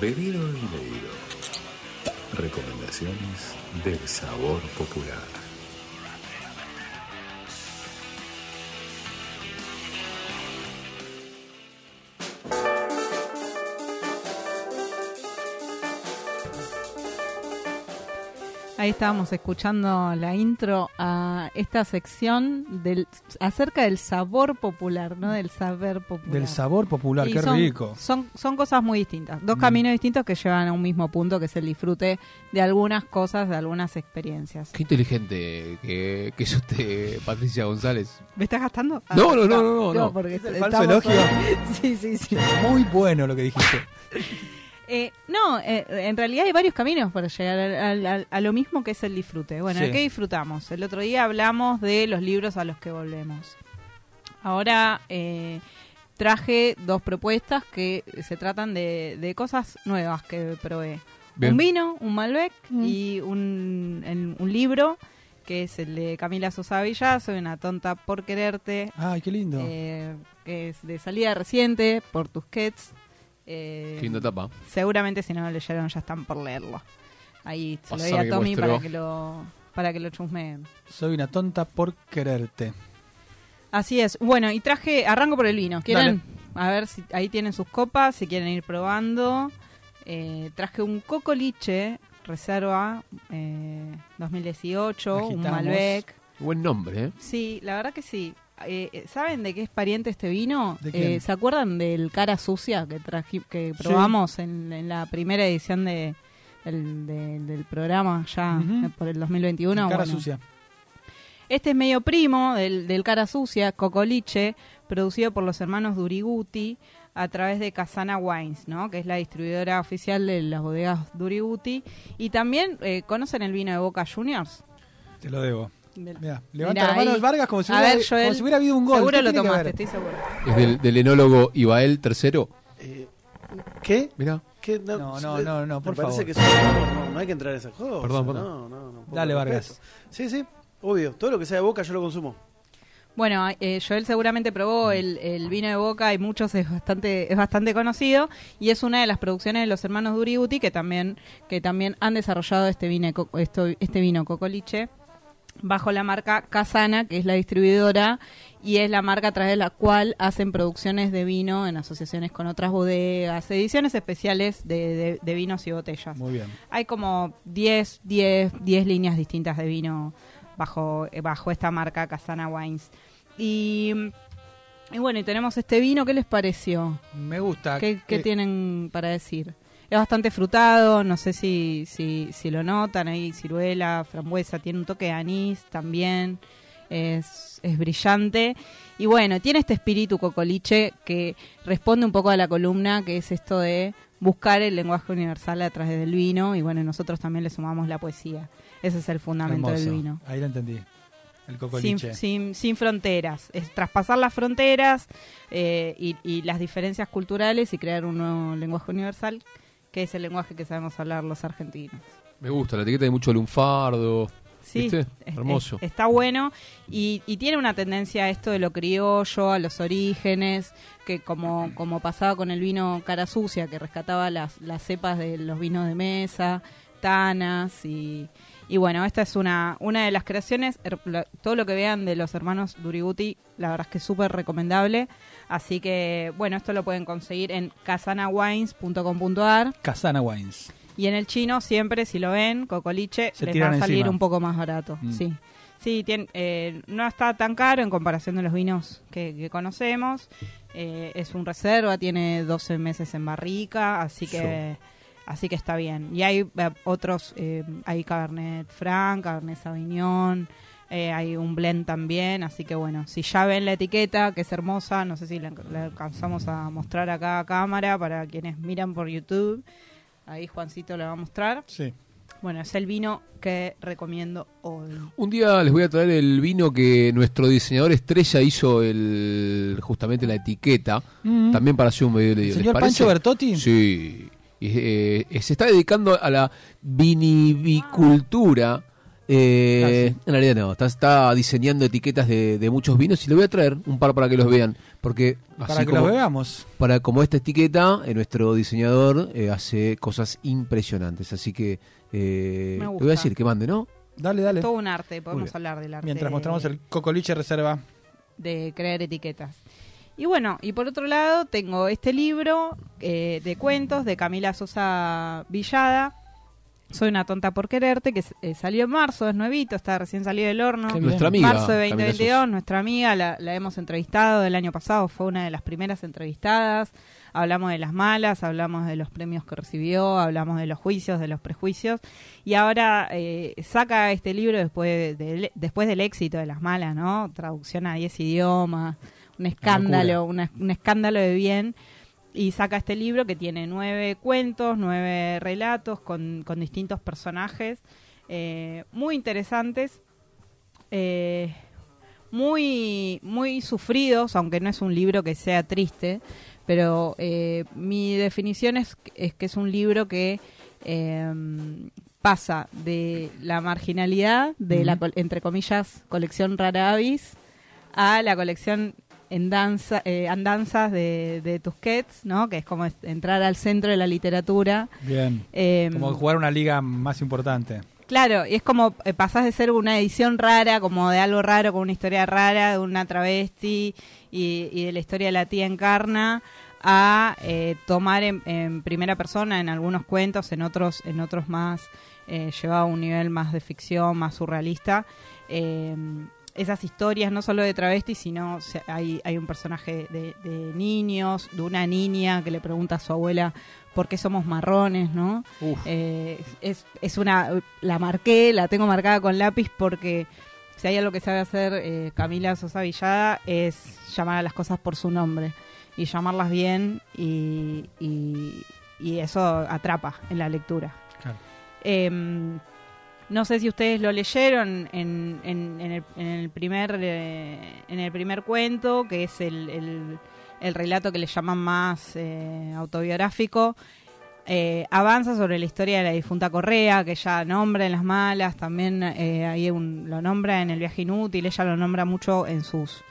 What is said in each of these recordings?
Bebido y leído. Recomendaciones del sabor popular. Ahí estábamos escuchando la intro a esta sección del acerca del sabor popular, ¿no? Del saber popular. Del sabor popular, Y qué son, rico. Son, son cosas muy distintas. Dos Mm. caminos distintos que llevan a un mismo punto, que es el disfrute de algunas cosas, de algunas experiencias. Qué inteligente que, que es usted, Patricia González. ¿Me estás gastando? Ah, No, no, no, no, no. porque ¿Es el falso elogio? sí, sí, sí. Muy bueno lo que dijiste. Eh, no, eh, en realidad hay varios caminos para llegar al- al- a lo mismo que es el disfrute. Bueno, Sí. ¿de qué disfrutamos? El otro día hablamos de los libros a los que volvemos. Ahora eh, traje dos propuestas que se tratan de, de cosas nuevas que probé. Bien. Un vino, un Malbec Mm. y un, en- un libro que es el de Camila Sosa Villa, Soy una tonta por quererte, Ay, qué lindo. eh, que es de salida reciente por Tusquets. Eh, Qué linda tapa. Seguramente si no lo leyeron ya están por leerlo. Ahí se lo doy a Tommy muestro. para que lo para que lo chusmeen. Soy una tonta por quererte. Así es. Bueno, y traje, arranco por el vino. ¿Quieren? A ver si ahí tienen sus copas, si quieren ir probando. Eh, traje un cocoliche reserva eh, 2018, un Agitamos. Malbec. Buen nombre, ¿eh? Sí, la verdad que sí. Eh, ¿Saben de qué es pariente este vino? Eh, ¿Se acuerdan del cara sucia que traji- que probamos en, en la primera edición de, del, de- del programa ya eh, por el 2021? Cara Bueno, sucia. Este es medio primo del, del cara sucia, Cocoliche, producido por los hermanos Duriguti a través de Casana Wines, ¿no? que es la distribuidora oficial de las bodegas Duriguti. Y también, eh, ¿conocen el vino de Boca Juniors? Te lo debo. Mira, levanta Mirá, la mano ahí. el Vargas como si, A hubiera, ver, Joel, como si hubiera habido un gol. Seguro ¿Qué lo tiene que tomaste, ver? estoy seguro. Es del, del enólogo Ibael III. Eh, ¿Qué? Mira. ¿Qué? No, no, no, no, por me parece favor. que eso- no, no, no hay que entrar en esas cosas. Perdón, perdón. No, no, no, poco Dale, respeto. Vargas. Sí, sí, obvio. Todo lo que sea de boca yo lo consumo. Bueno, eh, Joel seguramente probó el, el vino de Boca, hay muchos, es bastante, es bastante conocido y es una de las producciones de los hermanos Duriguti que también, que también han desarrollado este vino, este vino Cocoliche bajo la marca Casana, que es la distribuidora y es la marca a través de la cual hacen producciones de vino en asociaciones con otras bodegas, ediciones especiales de, de- de vinos y botellas. Muy bien. Hay como 10, 10, 10 líneas distintas de vino bajo, eh, bajo esta marca Casana Wines. Y, y bueno, y tenemos este vino, ¿qué les pareció? Me gusta. ¿Qué, qué Eh, tienen para decir? Es bastante frutado, no sé si, si, si lo notan, ahí ciruela, frambuesa, tiene un toque de anís también, es, es brillante. Y bueno, tiene este espíritu cocoliche que responde un poco a la columna, que es esto de buscar el lenguaje universal a través del vino, y bueno, nosotros también le sumamos la poesía. Ese es el fundamento hermoso. del vino. Ahí lo entendí. El sin, sin fronteras, es traspasar las fronteras eh, y, y las diferencias culturales y crear un nuevo lenguaje universal, que es el lenguaje que sabemos hablar los argentinos. Me gusta, la etiqueta de mucho lunfardo. Sí, ¿Viste? es- Hermoso. es- está bueno y, y tiene una tendencia a esto de lo criollo, a los orígenes, que como, como pasaba con el vino cara sucia, que rescataba las, las cepas de los vinos de mesa, y, y bueno, esta es una, una de las creaciones, todo lo que vean de los hermanos Duriguti, la verdad es que es súper recomendable, así que bueno, esto lo pueden conseguir en casanawines.com.ar Casana Wines. y en el chino siempre, si lo ven, cocoliche, Se les va a salir encima. un poco más barato. Mm. Sí, sí eh, no está tan caro en comparación de los vinos que, que conocemos. Eh, es un reserva, tiene 12 meses en barrica, así que así que está bien. Y hay eh, otros, eh, hay Cabernet Franc, Cabernet Sauvignon, eh, hay un blend también, así que bueno, si ya ven la etiqueta, que es hermosa, no sé si la, la alcanzamos a mostrar acá a cámara para quienes miran por YouTube. Ahí Juancito le va a mostrar. Sí. Bueno, es el vino que recomiendo hoy. Un día les voy a traer el vino que nuestro diseñador estrella hizo el justamente la etiqueta, Mm. también para hacer un video de ¿El señor Pancho Bertotti? Sí. Y, eh, eh, se está dedicando a la vinivicultura eh, Ah, sí. en realidad no. Está, está diseñando etiquetas de, de muchos vinos y le voy a traer un par para que los vean. Porque Para así que como, los veamos. para como esta etiqueta, eh, nuestro diseñador eh, hace cosas impresionantes. Así que eh, Me le gusta. voy a decir que mande, ¿no? Dale, dale. Todo un arte, podemos hablar del arte. Mientras mostramos el Cocoliche Reserva. de crear etiquetas. Y bueno, y por otro lado tengo este libro eh, de cuentos de Camila Sosa Villada. Soy una tonta por quererte, que eh, salió en marzo, es nuevito, está recién salido del horno. Nuestra amiga. marzo de Camila 2022, Sosa. nuestra amiga, la, la hemos entrevistado el año pasado, fue una de las primeras entrevistadas. Hablamos de las malas, hablamos de los premios que recibió, hablamos de los juicios, de los prejuicios. Y ahora eh, saca este libro después, de- después del éxito de las malas, ¿no? Traducción a 10 idiomas, un escándalo, una- un escándalo de bien. Y saca este libro que tiene nueve cuentos, nueve relatos con, con distintos personajes eh, muy interesantes, eh, muy, muy sufridos, aunque no es un libro que sea triste, pero eh, mi definición es, es que es un libro que eh, pasa de la marginalidad, de la, entre comillas, colección rara avis, a la colección en danza, eh, andanzas de, de Tusquets, ¿no? que es como entrar al centro de la literatura. Bien. Em, Como jugar una liga más importante. Claro, y es como eh, pasás de ser una edición rara, como de algo raro, con una historia rara, de una travesti y, y de la historia de la tía Encarna, a eh, tomar en, en primera persona en algunos cuentos, en otros, en otros más, eh, llevado a un nivel más de ficción, más surrealista. Esas historias, no solo de travestis, sino hay, hay un personaje de, de niños, de una niña que le pregunta a su abuela por qué somos marrones, ¿no? Eh, es, es una la marqué la tengo marcada con lápiz porque si hay algo que sabe hacer eh, Camila Sosa Villada es llamar a las cosas por su nombre y llamarlas bien y, y- y eso atrapa en la lectura Claro. Em, no sé si ustedes lo leyeron en, el, en el primer eh, en el primer cuento que es el, el- el relato que le llaman más eh, autobiográfico. Eh, avanza sobre la historia de la difunta Correa, que ella nombra en las malas, también eh, ahí lo nombra en el viaje inútil, ella lo nombra mucho en sus,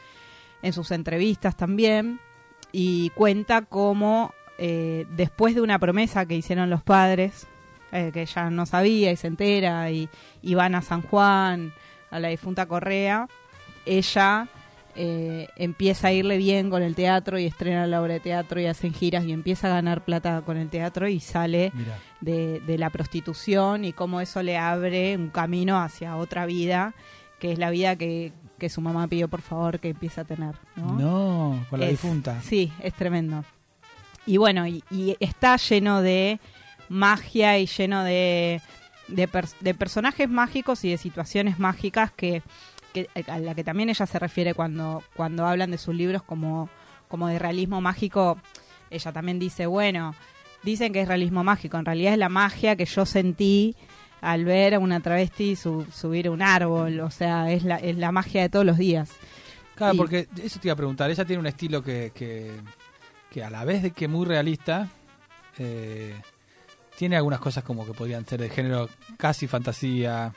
en sus entrevistas también, y cuenta cómo después de una promesa que hicieron los padres, eh, que ella no sabía y se entera, y, y van a San Juan, a la difunta Correa, ella eh, empieza a irle bien con el teatro y estrena la obra de teatro y hacen giras y empieza a ganar plata con el teatro y sale de, de la prostitución y cómo eso le abre un camino hacia otra vida, que es la vida que, que su mamá pidió por favor que empiece a tener. ¿no? No, con la Es- difunta. Sí, es tremendo. Y bueno, y, y está lleno de magia y lleno de, de, pers- de personajes mágicos y de situaciones mágicas que, que a la que también ella se refiere cuando, cuando hablan de sus libros como, como de realismo mágico. Ella también dice, bueno, dicen que es realismo mágico, en realidad es la magia que yo sentí al ver a una travesti su- subir a un árbol, o sea, es la, es la magia de todos los días. Claro, Y- porque eso te iba a preguntar. Ella tiene un estilo que, que, que a la vez de que muy realista, eh, tiene algunas cosas como que podrían ser de género casi fantasía.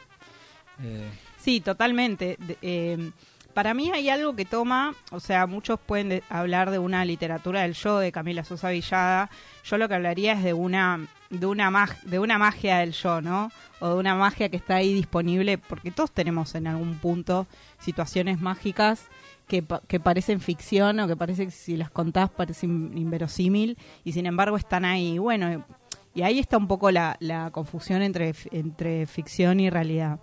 eh, Sí, totalmente. Eh, para mí hay algo que toma, o sea, muchos pueden de- hablar de una literatura del yo de Camila Sosa Villada. Yo lo que hablaría es de una de una de una magia del yo, ¿no? O de una magia que está ahí disponible, porque todos tenemos en algún punto situaciones mágicas que, que parecen ficción o que parece que si las contás parecen inverosímil y sin embargo están ahí. Bueno, y ahí está un poco la, la confusión entre, entre ficción y realidad.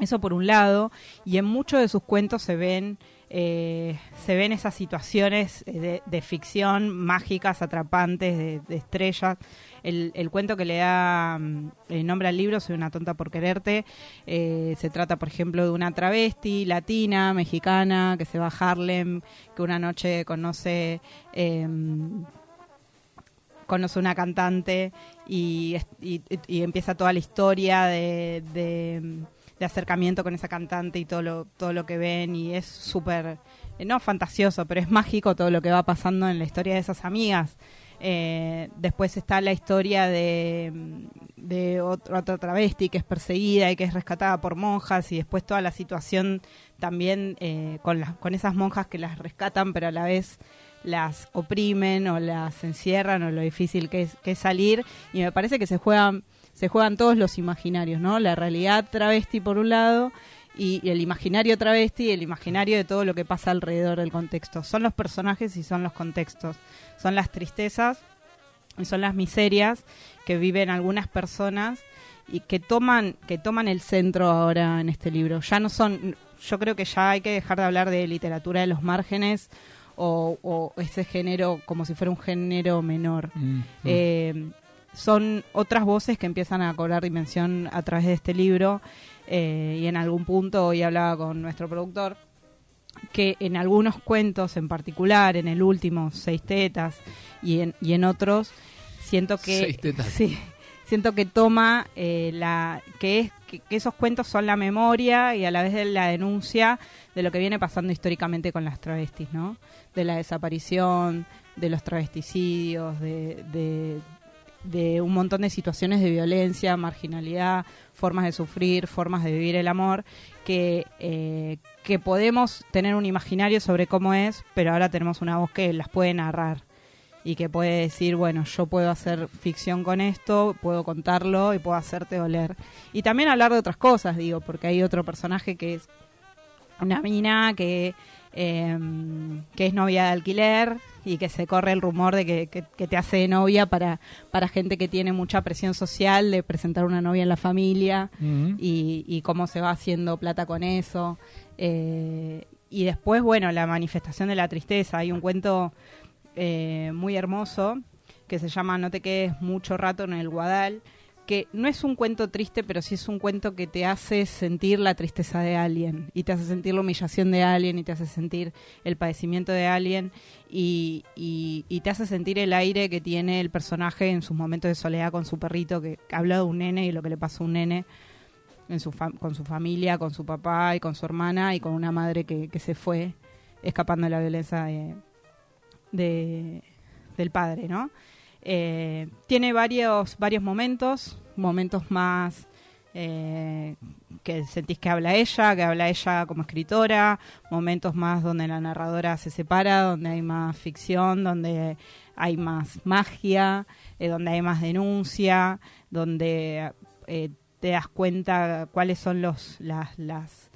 Eso por un lado, y en muchos de sus cuentos se ven, eh, se ven esas situaciones eh, de, ficción mágicas, atrapantes, de, de estrellas. El, el cuento que le da mm, el nombre al libro, Soy una tonta por quererte, eh, se trata, por ejemplo, de una travesti latina, mexicana, que se va a Harlem, que una noche conoce... em, conoce una cantante y, empieza toda la historia de acercamiento con esa cantante y todo lo, todo lo que ven y es súper, eh, no fantasioso, pero es mágico todo lo que va pasando en la historia de esas amigas. Eh, después está la historia de, de otro- otra travesti que es perseguida y que es rescatada por monjas y después toda la situación también eh, con, las, con esas monjas que las rescatan pero a la vez las oprimen o las encierran o lo difícil que es, que es salir y me parece que se juegan se juegan todos los imaginarios, ¿no? La realidad travesti por un lado y, y el imaginario travesti y el imaginario de todo lo que pasa alrededor del contexto. Son los personajes y son los contextos. Son las tristezas y son las miserias que viven algunas personas y que toman que toman el centro ahora en este libro. Ya no son yo creo que ya hay que dejar de hablar de literatura de los márgenes o, o ese género como si fuera un género menor. Mm, mm. Eh, son otras voces que empiezan a cobrar dimensión a través de este libro eh, y en algún punto hoy hablaba con nuestro productor que en algunos cuentos en particular, en el último, Seis Tetas, y en, y en otros, siento que... Seis tetas. Sí, siento que toma eh, la... que es que, esos cuentos son la memoria y a la vez de la denuncia de lo que viene pasando históricamente con las travestis, ¿no? De la desaparición, de los travesticidios, de, de, de un montón de situaciones de violencia, marginalidad, formas de sufrir, formas de vivir el amor, que, eh, que podemos tener un imaginario sobre cómo es, pero ahora tenemos una voz que las puede narrar y que puede decir, bueno, yo puedo hacer ficción con esto, puedo contarlo y puedo hacerte doler. Y también hablar de otras cosas, digo, porque hay otro personaje que es una mina que, eh, que es novia de alquiler y que se corre el rumor de que, que- que te hace de novia para, para gente que tiene mucha presión social de presentar una novia en la familia y, y cómo se va haciendo plata con eso. Eh, y después, bueno, la manifestación de la tristeza. Hay un cuento eh, muy hermoso que se llama No te quedes mucho rato en el Guadal, que no es un cuento triste, pero sí es un cuento que te hace sentir la tristeza de alguien y te hace sentir la humillación de alguien y te hace sentir el padecimiento de alguien y, te hace sentir el aire que tiene el personaje en sus momentos de soledad con su perrito, que, habla de un nene y lo que le pasa a un nene con su familia, con su papá y con su hermana y con una madre que, que se fue escapando de la violencia de, de- del padre, ¿no? Eh, tiene varios, varios momentos, momentos más eh, que sentís que habla ella, que habla ella como escritora, momentos más donde la narradora se separa, donde hay más ficción, donde hay más magia, eh, donde hay más denuncia, donde eh, te das cuenta cuáles son los, las, las,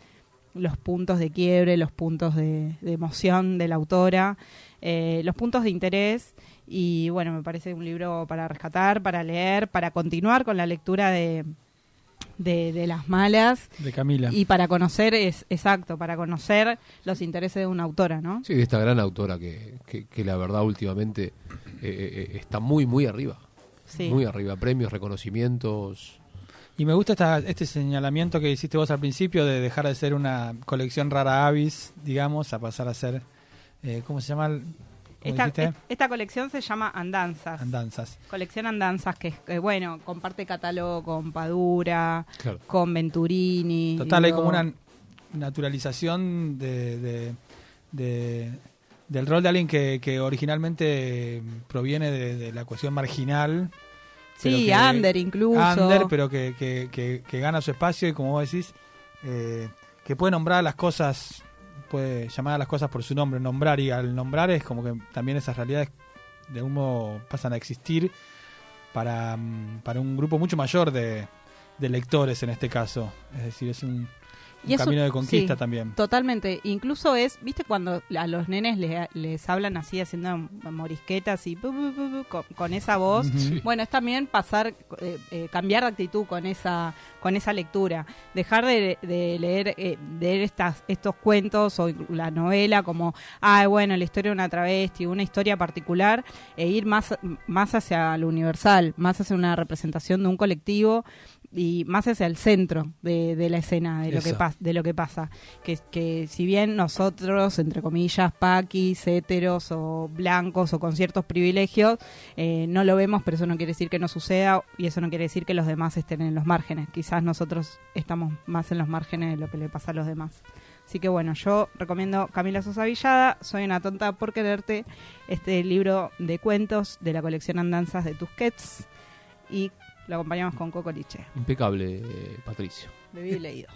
los puntos de quiebre, los puntos de, de emoción de la autora, eh, los puntos de interés. Y bueno, me parece un libro para rescatar, para leer, para continuar con la lectura de, de, de las malas De Camila. y para conocer, es exacto, para conocer los intereses de una autora, ¿no? Sí, de esta gran autora que, que, que la verdad últimamente eh, eh, está muy, muy arriba. Sí. Muy arriba. Premios, reconocimientos. Y me gusta esta, este señalamiento que hiciste vos al principio de dejar de ser una colección rara avis, digamos, a pasar a ser, eh, ¿cómo se llama? el- ¿Cómo Esta, esta colección se llama Andanzas. Andanzas. Colección Andanzas, que, es, que, bueno, comparte catálogo con Padura, Claro. con Venturini. Total, hay como una naturalización de, de- de- del rol de alguien que, que originalmente proviene de, de la cuestión marginal. Sí, que- Ander incluso. Under, pero que, que- que- que gana su espacio y como vos decís, eh, que puede nombrar las cosas, puede llamar a las cosas por su nombre, nombrar y al nombrar es como que también esas realidades de algún modo pasan a existir para, mm, para un grupo mucho mayor de, de lectores en este caso. Es decir, es un, un Y eso- camino de conquista sí. también. Totalmente. Incluso es, viste, cuando a los nenes le- les hablan así, haciendo morisquetas y con, con esa voz. Sí. Bueno, es también pasar, eh, eh, cambiar de actitud con esa, con esa lectura. Dejar de, de leer, eh, de leer estas, estos cuentos o la novela como, ah, bueno, la historia de una travesti, una historia particular, e ir más, más hacia lo universal, más hacia una representación de un colectivo y más hacia el centro de, de la escena, de lo, que pas- de lo que pasa. Que, que si bien nosotros, entre comillas, paquis, heteros o blancos o con ciertos privilegios, eh, no lo vemos, pero eso no quiere decir que no suceda y eso no quiere decir que los demás estén en los márgenes. Quizás nosotros estamos más en los márgenes de lo que le pasa a los demás. Así que bueno, yo recomiendo Camila Sosa Villada, Soy una tonta por quererte, este libro de cuentos de la colección Andanzas de Tusquets. Y lo acompañamos con Coco Liche. Impecable, eh, Patricio. Bebido y leído.